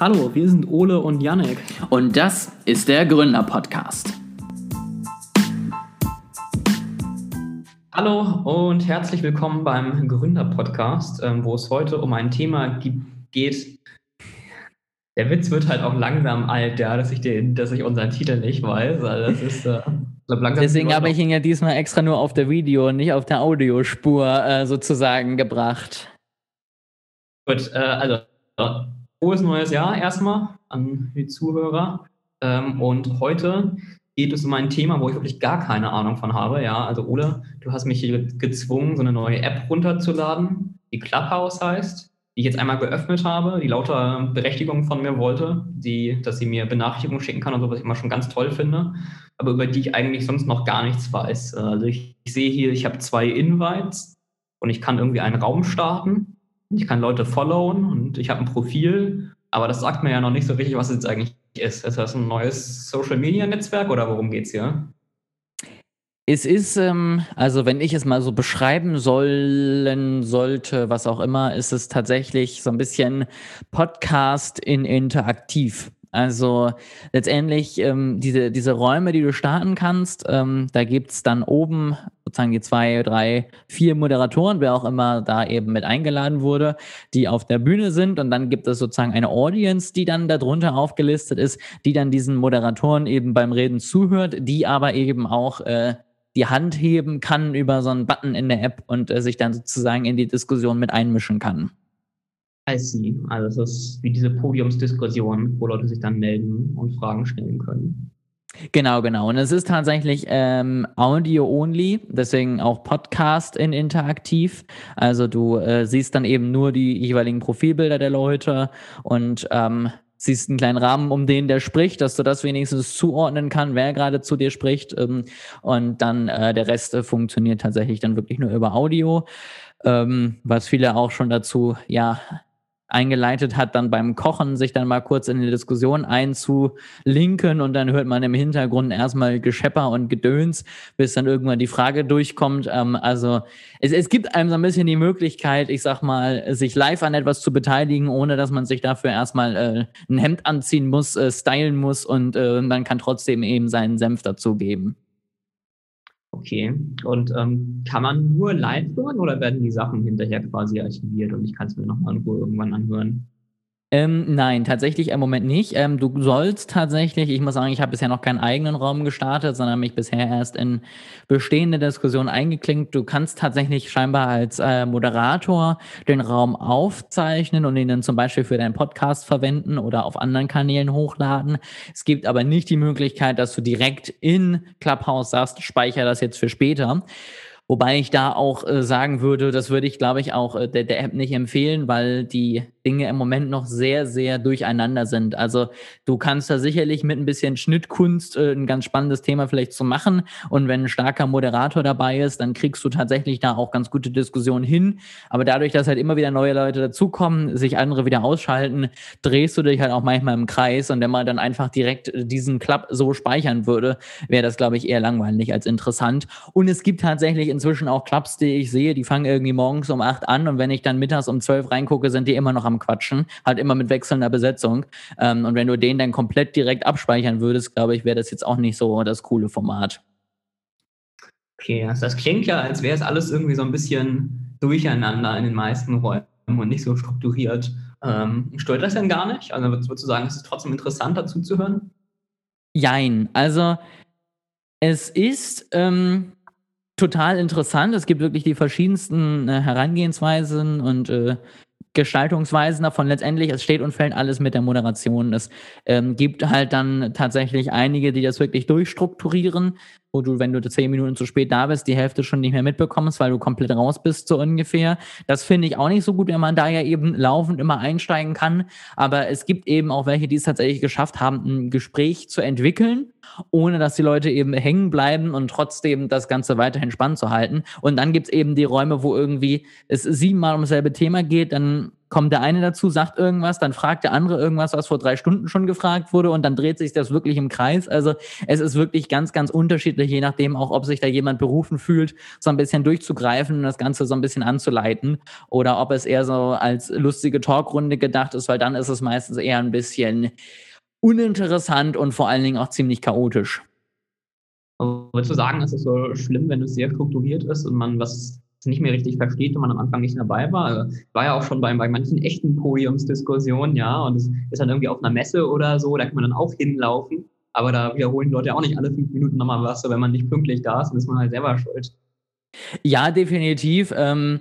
Hallo, wir sind Ole und Janek. Und das ist der Gründer-Podcast. Hallo und herzlich willkommen beim Gründer-Podcast, ähm, wo es heute um ein Thema geht. Der Witz wird halt auch langsam alt, ja, dass ich, den, dass ich unseren Titel nicht weiß. Das ist, äh, Deswegen habe ich ihn ja diesmal extra nur auf der Video- und nicht auf der Audiospur äh, sozusagen gebracht. Gut, äh, also frohes neues Jahr erstmal an die Zuhörer. Ähm, und heute geht es um ein Thema, wo ich wirklich gar keine Ahnung von habe. Ja, also Ole, du hast mich hier gezwungen, so eine neue App runterzuladen, die Clubhouse heißt, die ich jetzt einmal geöffnet habe, die lauter Berechtigung von mir wollte, die, dass sie mir Benachrichtigungen schicken kann und so, was ich immer schon ganz toll finde, aber über die ich eigentlich sonst noch gar nichts weiß. Also ich, ich sehe hier, ich habe zwei Invites und ich kann irgendwie einen Raum starten ich kann Leute followen und ich habe ein Profil, aber das sagt mir ja noch nicht so richtig, was es jetzt eigentlich ist. Ist das ein neues Social Media Netzwerk oder worum geht es hier? Es ist, ähm, also wenn ich es mal so beschreiben sollen sollte, was auch immer, ist es tatsächlich so ein bisschen Podcast in interaktiv. Also letztendlich ähm, diese, diese Räume, die du starten kannst, ähm, da gibt's dann oben sozusagen die zwei, drei, vier Moderatoren, wer auch immer da eben mit eingeladen wurde, die auf der Bühne sind. Und dann gibt es sozusagen eine Audience, die dann darunter aufgelistet ist, die dann diesen Moderatoren eben beim Reden zuhört, die aber eben auch äh, die Hand heben kann über so einen Button in der App und äh, sich dann sozusagen in die Diskussion mit einmischen kann. I see. Also es ist wie diese Podiumsdiskussion, wo Leute sich dann melden und Fragen stellen können. Genau, genau. Und es ist tatsächlich ähm, Audio-only, deswegen auch Podcast in interaktiv. Also du äh, siehst dann eben nur die jeweiligen Profilbilder der Leute und ähm, siehst einen kleinen Rahmen, um den der spricht, dass du das wenigstens zuordnen kann, wer gerade zu dir spricht. Ähm, und dann äh, der Rest äh, funktioniert tatsächlich dann wirklich nur über Audio. Ähm, was viele auch schon dazu ja eingeleitet hat, dann beim Kochen sich dann mal kurz in die Diskussion einzulinken und dann hört man im Hintergrund erstmal Geschepper und Gedöns, bis dann irgendwann die Frage durchkommt. Ähm, also es, es gibt einem so ein bisschen die Möglichkeit, ich sag mal, sich live an etwas zu beteiligen, ohne dass man sich dafür erstmal äh, ein Hemd anziehen muss, äh, stylen muss und äh, man kann trotzdem eben seinen Senf dazugeben. Okay. Und ähm, kann man nur live hören oder werden die Sachen hinterher quasi archiviert und ich kann es mir nochmal in Ruhe irgendwann anhören? Ähm, nein, tatsächlich im Moment nicht. Ähm, du sollst tatsächlich, ich muss sagen, ich habe bisher noch keinen eigenen Raum gestartet, sondern mich bisher erst in bestehende Diskussionen eingeklinkt. Du kannst tatsächlich scheinbar als äh, Moderator den Raum aufzeichnen und ihn dann zum Beispiel für deinen Podcast verwenden oder auf anderen Kanälen hochladen. Es gibt aber nicht die Möglichkeit, dass du direkt in Clubhouse sagst, speichere das jetzt für später. Wobei ich da auch äh, sagen würde, das würde ich, glaube ich, auch äh, der, der App nicht empfehlen, weil die Dinge im Moment noch sehr, sehr durcheinander sind. Also du kannst da sicherlich mit ein bisschen Schnittkunst äh, ein ganz spannendes Thema vielleicht zu machen. Und wenn ein starker Moderator dabei ist, dann kriegst du tatsächlich da auch ganz gute Diskussionen hin. Aber dadurch, dass halt immer wieder neue Leute dazukommen, sich andere wieder ausschalten, drehst du dich halt auch manchmal im Kreis. Und wenn man dann einfach direkt diesen Club so speichern würde, wäre das, glaube ich, eher langweilig als interessant. Und es gibt tatsächlich inzwischen auch Clubs, die ich sehe, die fangen irgendwie morgens um acht an und wenn ich dann mittags um zwölf reingucke, sind die immer noch am Quatschen, halt immer mit wechselnder Besetzung. Ähm, und wenn du den dann komplett direkt abspeichern würdest, glaube ich, wäre das jetzt auch nicht so das coole Format. Okay, also das klingt ja, als wäre es alles irgendwie so ein bisschen durcheinander in den meisten Räumen und nicht so strukturiert. Ähm, stört das denn gar nicht? Also würdest du sagen, es ist trotzdem interessant dazu zu hören? Jein, also es ist, ähm, total interessant. Es gibt wirklich die verschiedensten äh, Herangehensweisen und äh, Gestaltungsweisen davon. Letztendlich, es steht und fällt alles mit der Moderation. Es ähm, gibt halt dann tatsächlich einige, die das wirklich durchstrukturieren, wo du, wenn du zehn Minuten zu spät da bist, die Hälfte schon nicht mehr mitbekommst, weil du komplett raus bist, so ungefähr. Das finde ich auch nicht so gut, wenn man da ja eben laufend immer einsteigen kann. Aber es gibt eben auch welche, die es tatsächlich geschafft haben, ein Gespräch zu entwickeln, ohne dass die Leute eben hängen bleiben und trotzdem das Ganze weiterhin spannend zu halten. Und dann gibt es eben die Räume, wo irgendwie es siebenmal um dasselbe Thema geht, dann kommt der eine dazu, sagt irgendwas, dann fragt der andere irgendwas, was vor drei Stunden schon gefragt wurde und dann dreht sich das wirklich im Kreis. Also es ist wirklich ganz, ganz unterschiedlich, je nachdem auch, ob sich da jemand berufen fühlt, so ein bisschen durchzugreifen und das Ganze so ein bisschen anzuleiten oder ob es eher so als lustige Talkrunde gedacht ist, weil dann ist es meistens eher ein bisschen uninteressant und vor allen Dingen auch ziemlich chaotisch. Würdest du sagen, ist es so schlimm, wenn es sehr strukturiert ist und man was nicht mehr richtig versteht und man am Anfang nicht dabei war? Also, war ja auch schon bei, bei manchen echten Podiumsdiskussionen, ja, und es ist dann irgendwie auf einer Messe oder so, da kann man dann auch hinlaufen, aber da wiederholen Leute auch nicht alle fünf Minuten nochmal was, so wenn man nicht pünktlich da ist, dann ist man halt selber schuld. Ja, definitiv. Ähm,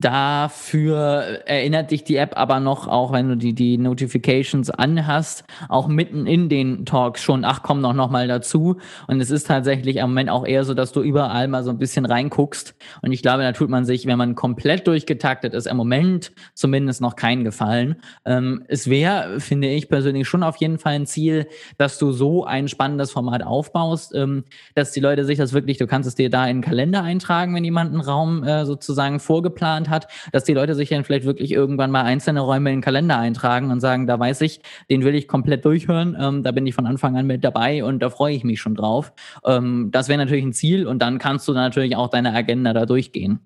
Dafür erinnert dich die App aber noch, auch wenn du die, die Notifications anhast, auch mitten in den Talks schon, ach komm doch noch mal dazu. Und es ist tatsächlich im Moment auch eher so, dass du überall mal so ein bisschen reinguckst. Und ich glaube, da tut man sich, wenn man komplett durchgetaktet ist, im Moment zumindest noch keinen Gefallen. Ähm, es wäre, finde ich persönlich, schon auf jeden Fall ein Ziel, dass du so ein spannendes Format aufbaust, ähm, dass die Leute sich das wirklich, du kannst es dir da in den Kalender eintragen, wenn jemand einen Raum äh, sozusagen vorgeplant hat, dass die Leute sich dann vielleicht wirklich irgendwann mal einzelne Räume in den Kalender eintragen und sagen, da weiß ich, den will ich komplett durchhören, ähm, da bin ich von Anfang an mit dabei und da freue ich mich schon drauf. Ähm, das wäre natürlich ein Ziel und dann kannst du natürlich auch deine Agenda da durchgehen.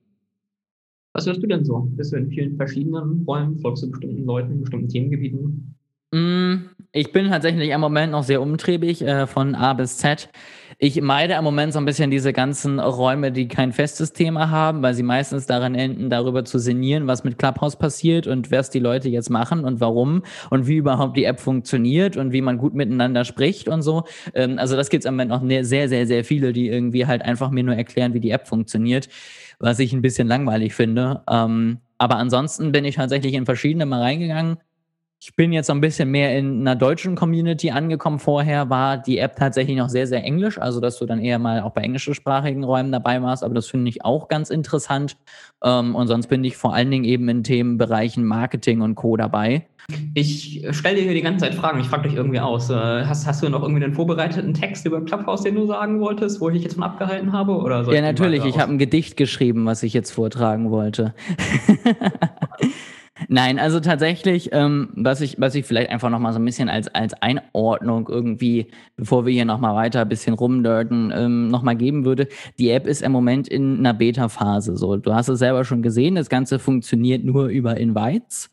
Was hörst du denn so? Bist du in vielen verschiedenen Räumen, folgst du bestimmten Leuten, bestimmten Themengebieten? Mm, ich bin tatsächlich im Moment noch sehr umtriebig äh, von A bis Z. Ich meide im Moment so ein bisschen diese ganzen Räume, die kein festes Thema haben, weil sie meistens daran enden, darüber zu sinnieren, was mit Clubhouse passiert und was die Leute jetzt machen und warum und wie überhaupt die App funktioniert und wie man gut miteinander spricht und so. Ähm, also das gibt es im Moment noch ne, sehr, sehr, sehr viele, die irgendwie halt einfach mir nur erklären, wie die App funktioniert, was ich ein bisschen langweilig finde. Ähm, aber ansonsten bin ich tatsächlich in verschiedene mal reingegangen ich bin jetzt ein bisschen mehr in einer deutschen Community angekommen. Vorher war die App tatsächlich noch sehr, sehr englisch, also dass du dann eher mal auch bei englischsprachigen Räumen dabei warst, aber das finde ich auch ganz interessant. Ähm, und sonst bin ich vor allen Dingen eben in Themenbereichen Marketing und Co. dabei. Ich stelle dir hier die ganze Zeit Fragen, ich frage dich irgendwie aus. Äh, hast, hast du noch irgendwie einen vorbereiteten Text über Clubhouse, den du sagen wolltest, wo ich dich jetzt von abgehalten habe? Oder ja, natürlich. Ich habe ein Gedicht geschrieben, was ich jetzt vortragen wollte. Nein, also tatsächlich, ähm, was ich, was ich vielleicht einfach nochmal so ein bisschen als, als Einordnung irgendwie, bevor wir hier nochmal weiter ein bisschen rumdirten, ähm, nochmal geben würde. Die App ist im Moment in einer Beta-Phase. So, du hast es selber schon gesehen, das Ganze funktioniert nur über Invites.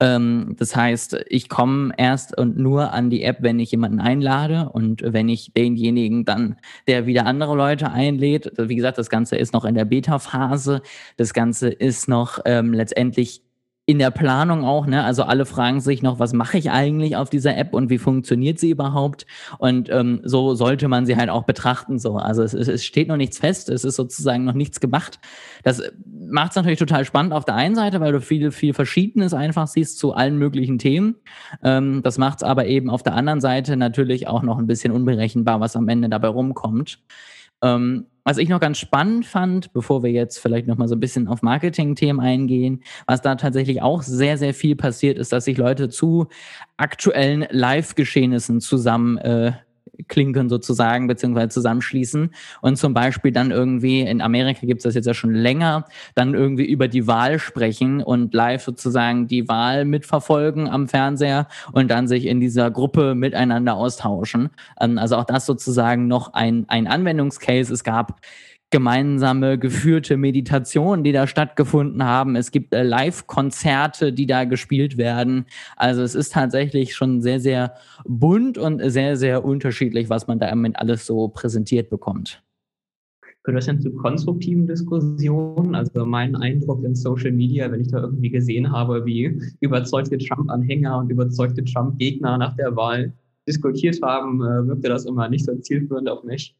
Ähm, das heißt, ich komme erst und nur an die App, wenn ich jemanden einlade und wenn ich denjenigen dann, der wieder andere Leute einlädt. Wie gesagt, das Ganze ist noch in der Beta-Phase. Das Ganze ist noch ähm, letztendlich in der Planung auch, ne? Also alle fragen sich noch, was mache ich eigentlich auf dieser App und wie funktioniert sie überhaupt? Und ähm, so sollte man sie halt auch betrachten. So, also es, es steht noch nichts fest, es ist sozusagen noch nichts gemacht. Das macht es natürlich total spannend auf der einen Seite, weil du viel, viel Verschiedenes einfach siehst zu allen möglichen Themen. Ähm, das macht es aber eben auf der anderen Seite natürlich auch noch ein bisschen unberechenbar, was am Ende dabei rumkommt. Ähm, was ich noch ganz spannend fand, bevor wir jetzt vielleicht noch mal so ein bisschen auf Marketing-Themen eingehen, was da tatsächlich auch sehr, sehr viel passiert ist, dass sich Leute zu aktuellen Live-Geschehnissen zusammen äh, klinken sozusagen, beziehungsweise zusammenschließen und zum Beispiel dann irgendwie, in Amerika gibt es das jetzt ja schon länger, dann irgendwie über die Wahl sprechen und live sozusagen die Wahl mitverfolgen am Fernseher und dann sich in dieser Gruppe miteinander austauschen. Ähm, also auch das sozusagen noch ein, ein Anwendungscase. Es gab gemeinsame geführte Meditationen, die da stattgefunden haben. Es gibt äh, Live-Konzerte, die da gespielt werden. Also es ist tatsächlich schon sehr, sehr bunt und sehr, sehr unterschiedlich, was man da im Moment alles so präsentiert bekommt. Gehört das denn zu konstruktiven Diskussionen? Also mein Eindruck in Social Media, wenn ich da irgendwie gesehen habe, wie überzeugte Trump-Anhänger und überzeugte Trump-Gegner nach der Wahl diskutiert haben, äh, wirkte das immer nicht so zielführend auf mich.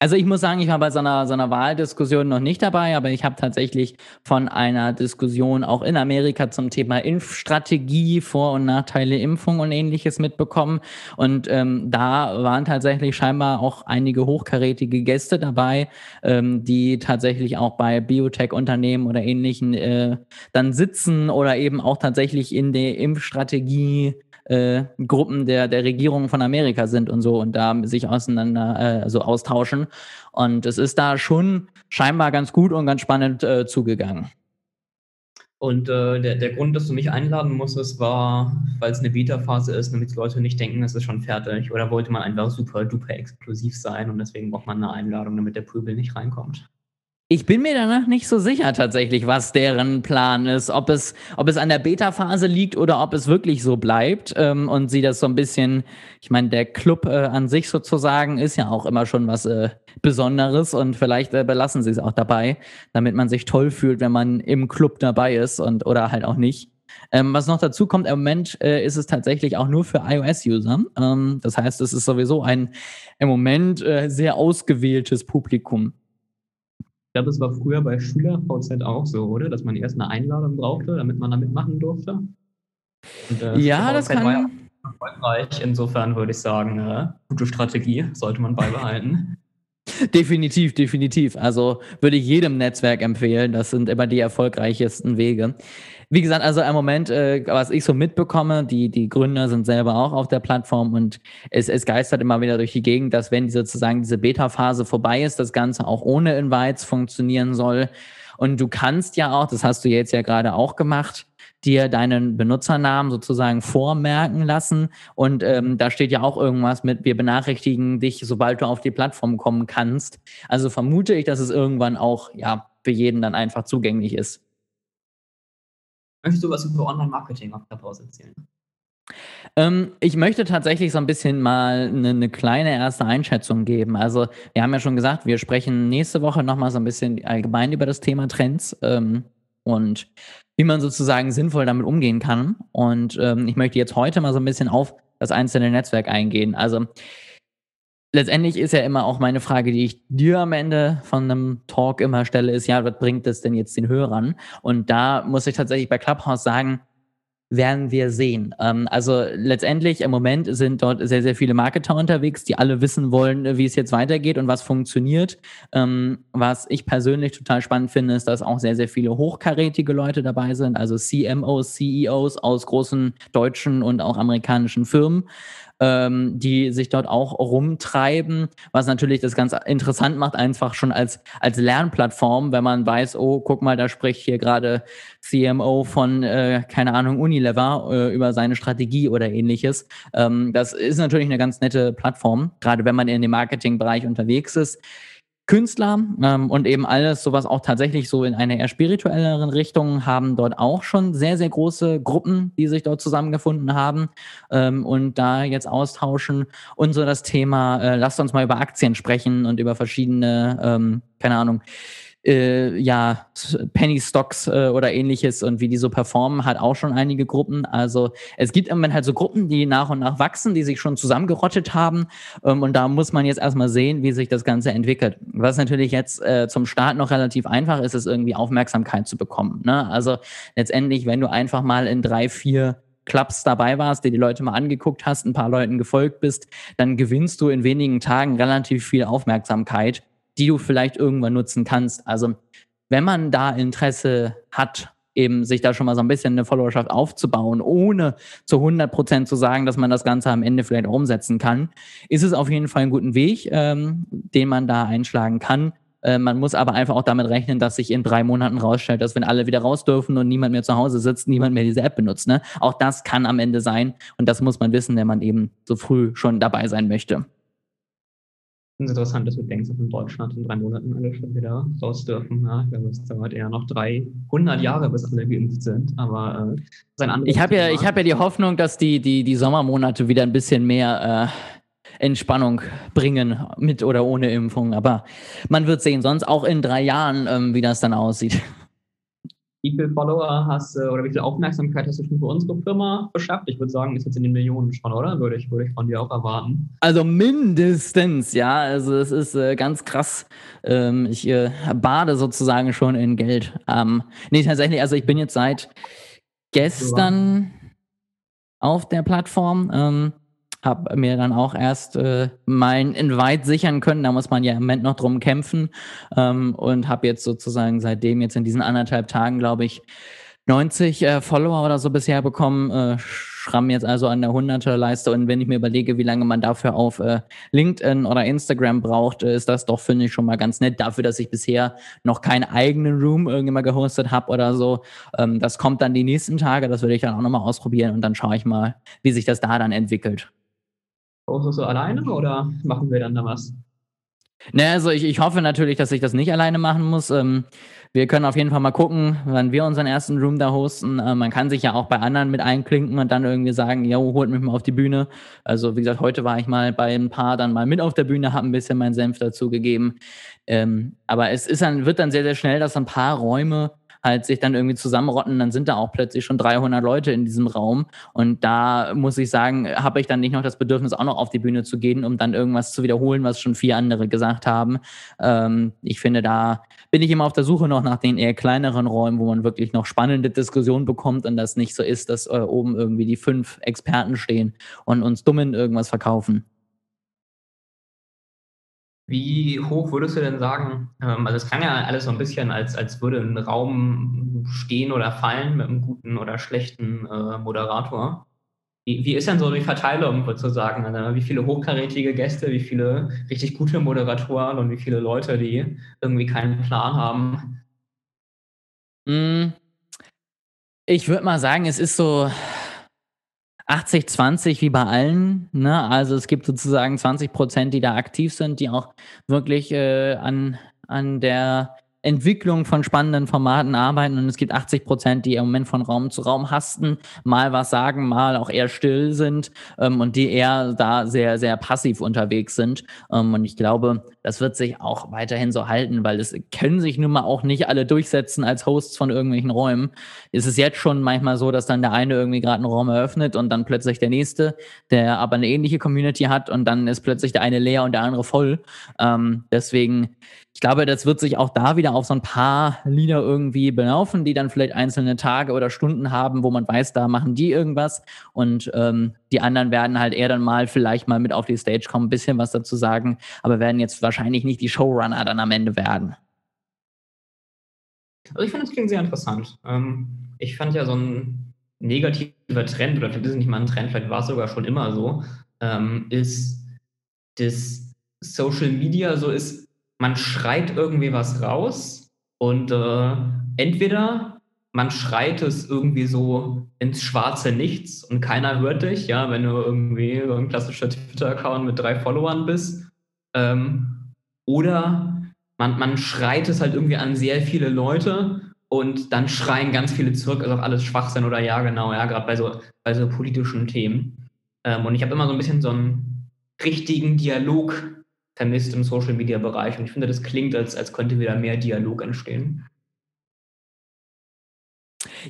Also ich muss sagen, ich war bei so einer, so einer Wahldiskussion noch nicht dabei, aber ich habe tatsächlich von einer Diskussion auch in Amerika zum Thema Impfstrategie, Vor- und Nachteile Impfung und ähnliches mitbekommen. Und ähm, da waren tatsächlich scheinbar auch einige hochkarätige Gäste dabei, ähm, die tatsächlich auch bei Biotech-Unternehmen oder ähnlichen äh, dann sitzen oder eben auch tatsächlich in der Impfstrategie äh, Gruppen der, der Regierung von Amerika sind und so und da sich auseinander, äh, also austauschen. Und es ist da schon scheinbar ganz gut und ganz spannend äh, zugegangen. Und äh, der, der Grund, dass du mich einladen musstest, war, weil es eine Beta-Phase ist, damit die Leute nicht denken, es ist schon fertig. Oder wollte man einfach super duper exklusiv sein und deswegen braucht man eine Einladung, damit der Pöbel nicht reinkommt. Ich bin mir danach nicht so sicher tatsächlich, was deren Plan ist. Ob es, ob es an der Beta-Phase liegt oder ob es wirklich so bleibt ähm, und sie das so ein bisschen, ich meine, der Club äh, an sich sozusagen ist ja auch immer schon was äh, Besonderes und vielleicht äh, belassen sie es auch dabei, damit man sich toll fühlt, wenn man im Club dabei ist und oder halt auch nicht. Ähm, was noch dazu kommt, im Moment äh, ist es tatsächlich auch nur für iOS-User. Ähm, das heißt, es ist sowieso ein im Moment äh, sehr ausgewähltes Publikum. Ich glaube, es war früher bei SchülerVZ auch so, oder? Dass man erst eine Einladung brauchte, damit man da mitmachen durfte. Und, äh, ja, das kann. War ja erfolgreich. Insofern würde ich sagen, äh, gute Strategie sollte man beibehalten. Definitiv, definitiv. Also würde ich jedem Netzwerk empfehlen. Das sind immer die erfolgreichsten Wege. Wie gesagt, also im Moment, äh, was ich so mitbekomme, die, die Gründer sind selber auch auf der Plattform und es, es geistert immer wieder durch die Gegend, dass wenn sozusagen diese Beta-Phase vorbei ist, das Ganze auch ohne Invites funktionieren soll. Und du kannst ja auch, das hast du jetzt ja gerade auch gemacht, dir deinen Benutzernamen sozusagen vormerken lassen. Und ähm, da steht ja auch irgendwas mit, wir benachrichtigen dich, sobald du auf die Plattform kommen kannst. Also vermute ich, dass es irgendwann auch ja für jeden dann einfach zugänglich ist. Möchtest du was über Online-Marketing auf der Pause erzählen? Ähm, ich möchte tatsächlich so ein bisschen mal eine, eine, kleine erste Einschätzung geben. Also wir haben ja schon gesagt, wir sprechen nächste Woche nochmal so ein bisschen allgemein über das Thema Trends ähm, und wie man sozusagen sinnvoll damit umgehen kann. Und ähm, ich möchte jetzt heute mal so ein bisschen auf das einzelne Netzwerk eingehen. Also letztendlich ist ja immer auch meine Frage, die ich dir am Ende von einem Talk immer stelle, ist ja, was bringt das denn jetzt den Hörern? Und da muss ich tatsächlich bei Clubhouse sagen, werden wir sehen. Ähm, also letztendlich im Moment sind dort sehr, sehr viele Marketer unterwegs, die alle wissen wollen, wie es jetzt weitergeht und was funktioniert. Ähm, was ich persönlich total spannend finde, ist, dass auch sehr, sehr viele hochkarätige Leute dabei sind, also CMOs, CEOs aus großen deutschen und auch amerikanischen Firmen ähm, die sich dort auch rumtreiben, was natürlich das ganz interessant macht, einfach schon als, als Lernplattform, wenn man weiß, oh, guck mal, da spricht hier gerade CMO von, äh, keine Ahnung, Unilever äh, über seine Strategie oder ähnliches. Ähm, das ist natürlich eine ganz nette Plattform, gerade wenn man in dem Marketingbereich unterwegs ist. Künstler ähm, und eben alles sowas auch tatsächlich so in einer eher spirituelleren Richtung haben dort auch schon sehr, sehr große Gruppen, die sich dort zusammengefunden haben ähm, und da jetzt austauschen. Und so das Thema, äh, lasst uns mal über Aktien sprechen und über verschiedene, ähm, keine Ahnung, äh, ja, Penny Stocks äh, oder ähnliches und wie die so performen, hat auch schon einige Gruppen. Also es gibt im Moment halt so Gruppen, die nach und nach wachsen, die sich schon zusammengerottet haben. Ähm, und da muss man jetzt erstmal sehen, wie sich das Ganze entwickelt. Was natürlich jetzt äh, zum Start noch relativ einfach ist, ist irgendwie Aufmerksamkeit zu bekommen. Ne? Also letztendlich, wenn du einfach mal in drei, vier Clubs dabei warst, dir die Leute mal angeguckt hast, ein paar Leuten gefolgt bist, dann gewinnst du in wenigen Tagen relativ viel Aufmerksamkeit die du vielleicht irgendwann nutzen kannst. Also wenn man da Interesse hat, eben sich da schon mal so ein bisschen eine Followerschaft aufzubauen, ohne zu 100 Prozent zu sagen, dass man das Ganze am Ende vielleicht umsetzen kann, ist es auf jeden Fall ein guter Weg, ähm, den man da einschlagen kann. Äh, man muss aber einfach auch damit rechnen, dass sich in drei Monaten rausstellt, dass wenn alle wieder raus dürfen und niemand mehr zu Hause sitzt, niemand mehr diese App benutzt. Ne? Auch das kann am Ende sein und das muss man wissen, wenn man eben so früh schon dabei sein möchte. Es ist interessant, dass du denkst, dass in Deutschland in drei Monaten alle schon wieder raus dürfen. Ja, ich glaube, es dauert eher noch 300 Jahre, bis alle geimpft sind. Aber äh, ein Ich habe ja, ich hab ja die Hoffnung, dass die, die, die Sommermonate wieder ein bisschen mehr äh, Entspannung bringen, mit oder ohne Impfung. Aber man wird sehen, sonst auch in drei Jahren, ähm, wie das dann aussieht wie viele Follower hast du oder wie viel Aufmerksamkeit hast du schon für unsere Firma beschafft? Ich würde sagen, ist jetzt in den Millionen schon, oder? Würde ich, würde ich von dir auch erwarten. Also mindestens, ja. Also es ist äh, ganz krass. Ähm, ich äh, bade sozusagen schon in Geld. Ähm, nee, tatsächlich, also ich bin jetzt seit gestern auf der Plattform. Ähm, habe mir dann auch erst äh, mein Invite sichern können. Da muss man ja im Moment noch drum kämpfen ähm, und habe jetzt sozusagen seitdem jetzt in diesen anderthalb Tagen, glaube ich, 90 äh, Follower oder so bisher bekommen. Äh, schramm jetzt also an der Hunderterleiste und wenn ich mir überlege, wie lange man dafür auf äh, LinkedIn oder Instagram braucht, äh, ist das doch, finde ich, schon mal ganz nett dafür, dass ich bisher noch keinen eigenen Room irgendwann gehostet habe oder so. Ähm, das kommt dann die nächsten Tage, das würde ich dann auch nochmal ausprobieren und dann schaue ich mal, wie sich das da dann entwickelt. Hostest du alleine oder machen wir dann da was? Ne, also ich, ich hoffe natürlich, dass ich das nicht alleine machen muss. Ähm, wir können auf jeden Fall mal gucken, wann wir unseren ersten Room da hosten. Äh, man kann sich ja auch bei anderen mit einklinken und dann irgendwie sagen, jo, holt mich mal auf die Bühne. Also wie gesagt, heute war ich mal bei ein paar dann mal mit auf der Bühne, habe ein bisschen meinen Senf dazu gegeben. Ähm, aber es ist dann, wird dann sehr, sehr schnell, dass ein paar Räume halt sich dann irgendwie zusammenrotten, dann sind da auch plötzlich schon 300 Leute in diesem Raum. Und da muss ich sagen, habe ich dann nicht noch das Bedürfnis, auch noch auf die Bühne zu gehen, um dann irgendwas zu wiederholen, was schon vier andere gesagt haben. Ähm, ich finde, da bin ich immer auf der Suche noch nach den eher kleineren Räumen, wo man wirklich noch spannende Diskussionen bekommt und das nicht so ist, dass äh, oben irgendwie die fünf Experten stehen und uns dummen irgendwas verkaufen. Wie hoch würdest du denn sagen, ähm, also es kann ja alles so ein bisschen, als, als würde ein Raum stehen oder fallen mit einem guten oder schlechten äh, Moderator. Wie, wie ist denn so die Verteilung, würdest du sagen? Also wie viele hochkarätige Gäste, wie viele richtig gute Moderatoren und wie viele Leute, die irgendwie keinen Plan haben? Hm. Ich würde mal sagen, es ist so 80-20 wie bei allen. Ne? Also es gibt sozusagen 20 Prozent, die da aktiv sind, die auch wirklich äh, an, an der Entwicklung von spannenden Formaten arbeiten und es gibt 80 Prozent, die im Moment von Raum zu Raum hasten, mal was sagen, mal auch eher still sind ähm, und die eher da sehr, sehr passiv unterwegs sind. Ähm, und ich glaube, das wird sich auch weiterhin so halten, weil es können sich nun mal auch nicht alle durchsetzen als Hosts von irgendwelchen Räumen. Es ist jetzt schon manchmal so, dass dann der eine irgendwie gerade einen Raum eröffnet und dann plötzlich der nächste, der aber eine ähnliche Community hat und dann ist plötzlich der eine leer und der andere voll. Ähm, deswegen ich glaube, das wird sich auch da wieder auf so ein paar Lieder irgendwie belaufen, die dann vielleicht einzelne Tage oder Stunden haben, wo man weiß, da machen die irgendwas und ähm, die anderen werden halt eher dann mal vielleicht mal mit auf die Stage kommen, ein bisschen was dazu sagen, aber werden jetzt wahrscheinlich nicht die Showrunner dann am Ende werden. Also ich finde, das klingt sehr interessant. Ähm, ich fand ja so ein negativer Trend, oder vielleicht ist es nicht mal ein Trend, vielleicht war es sogar schon immer so, ähm, ist, dass Social Media so ist, man schreit irgendwie was raus und äh, entweder man schreit es irgendwie so ins schwarze Nichts und keiner hört dich, ja, wenn du irgendwie so ein klassischer Twitter-Account mit drei Followern bist. Ähm, oder man, man schreit es halt irgendwie an sehr viele Leute und dann schreien ganz viele zurück, also alles Schwachsinn oder ja, genau, ja, gerade bei so, bei so politischen Themen. Ähm, und ich habe immer so ein bisschen so einen richtigen Dialog vermisst im Social Media Bereich. Und ich finde, das klingt, als, als könnte wieder mehr Dialog entstehen.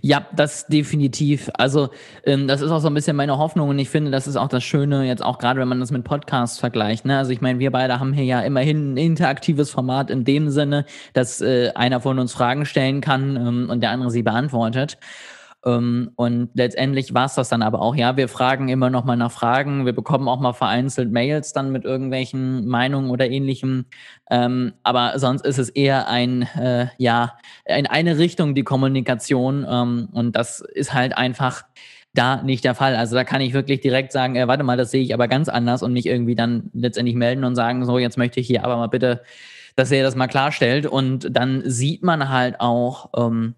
Ja, das definitiv. Also ähm, das ist auch so ein bisschen meine Hoffnung und ich finde, das ist auch das Schöne, jetzt auch gerade, wenn man das mit Podcasts vergleicht. Ne? Also ich meine, wir beide haben hier ja immerhin ein interaktives Format in dem Sinne, dass äh, einer von uns Fragen stellen kann ähm, und der andere sie beantwortet. Ähm, und letztendlich war es das dann aber auch. Ja, wir fragen immer noch mal nach Fragen. Wir bekommen auch mal vereinzelt Mails dann mit irgendwelchen Meinungen oder ähnlichem. Ähm, aber sonst ist es eher ein, äh, ja, in eine Richtung die Kommunikation. Ähm, und das ist halt einfach da nicht der Fall. Also da kann ich wirklich direkt sagen, äh, warte mal, das sehe ich aber ganz anders und mich irgendwie dann letztendlich melden und sagen, so, jetzt möchte ich hier aber mal bitte, dass er das mal klarstellt. Und dann sieht man halt auch, ähm,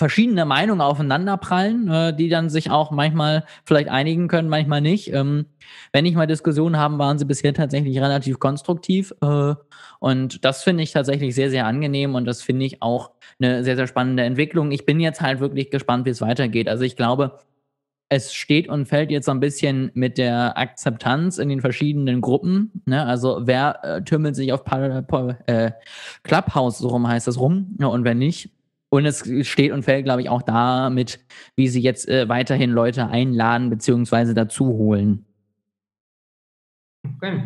verschiedene Meinungen aufeinanderprallen, äh, die dann sich auch manchmal vielleicht einigen können, manchmal nicht. Ähm, wenn ich mal Diskussionen haben, waren sie bisher tatsächlich relativ konstruktiv. Äh, und das finde ich tatsächlich sehr, sehr angenehm und das finde ich auch eine sehr, sehr spannende Entwicklung. Ich bin jetzt halt wirklich gespannt, wie es weitergeht. Also ich glaube, es steht und fällt jetzt so ein bisschen mit der Akzeptanz in den verschiedenen Gruppen. Ne? Also wer äh, türmelt sich auf äh, Clubhouse, so rum heißt das rum, ja, und wer nicht. Und es steht und fällt, glaube ich, auch damit, wie sie jetzt äh, weiterhin Leute einladen bzw. dazu holen. Okay.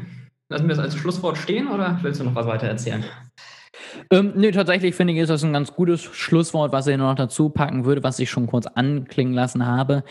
Lassen wir das als Schlusswort stehen oder willst du noch was weiter erzählen? Ähm, nee, tatsächlich finde ich, ist das ein ganz gutes Schlusswort, was ich noch dazu packen würde, was ich schon kurz anklingen lassen habe.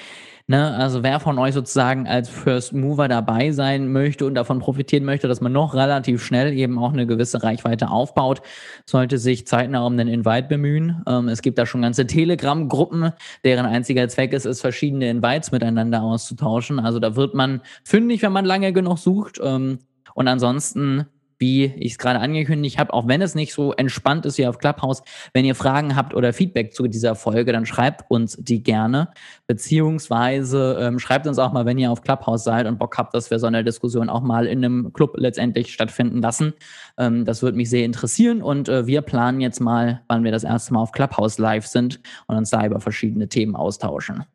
Ne? Also wer von euch sozusagen als First Mover dabei sein möchte und davon profitieren möchte, dass man noch relativ schnell eben auch eine gewisse Reichweite aufbaut, sollte sich zeitnah um den Invite bemühen. Ähm, es gibt da schon ganze Telegram-Gruppen, deren einziger Zweck ist es, verschiedene Invites miteinander auszutauschen. Also da wird man fündig, wenn man lange genug sucht. Ähm, und ansonsten wie ich es gerade angekündigt habe, auch wenn es nicht so entspannt ist hier auf Clubhouse, wenn ihr Fragen habt oder Feedback zu dieser Folge, dann schreibt uns die gerne. Beziehungsweise ähm, schreibt uns auch mal, wenn ihr auf Clubhouse seid und Bock habt, dass wir so eine Diskussion auch mal in einem Club letztendlich stattfinden lassen. Ähm, das würde mich sehr interessieren und äh, wir planen jetzt mal, wann wir das erste Mal auf Clubhouse live sind und uns da über verschiedene Themen austauschen.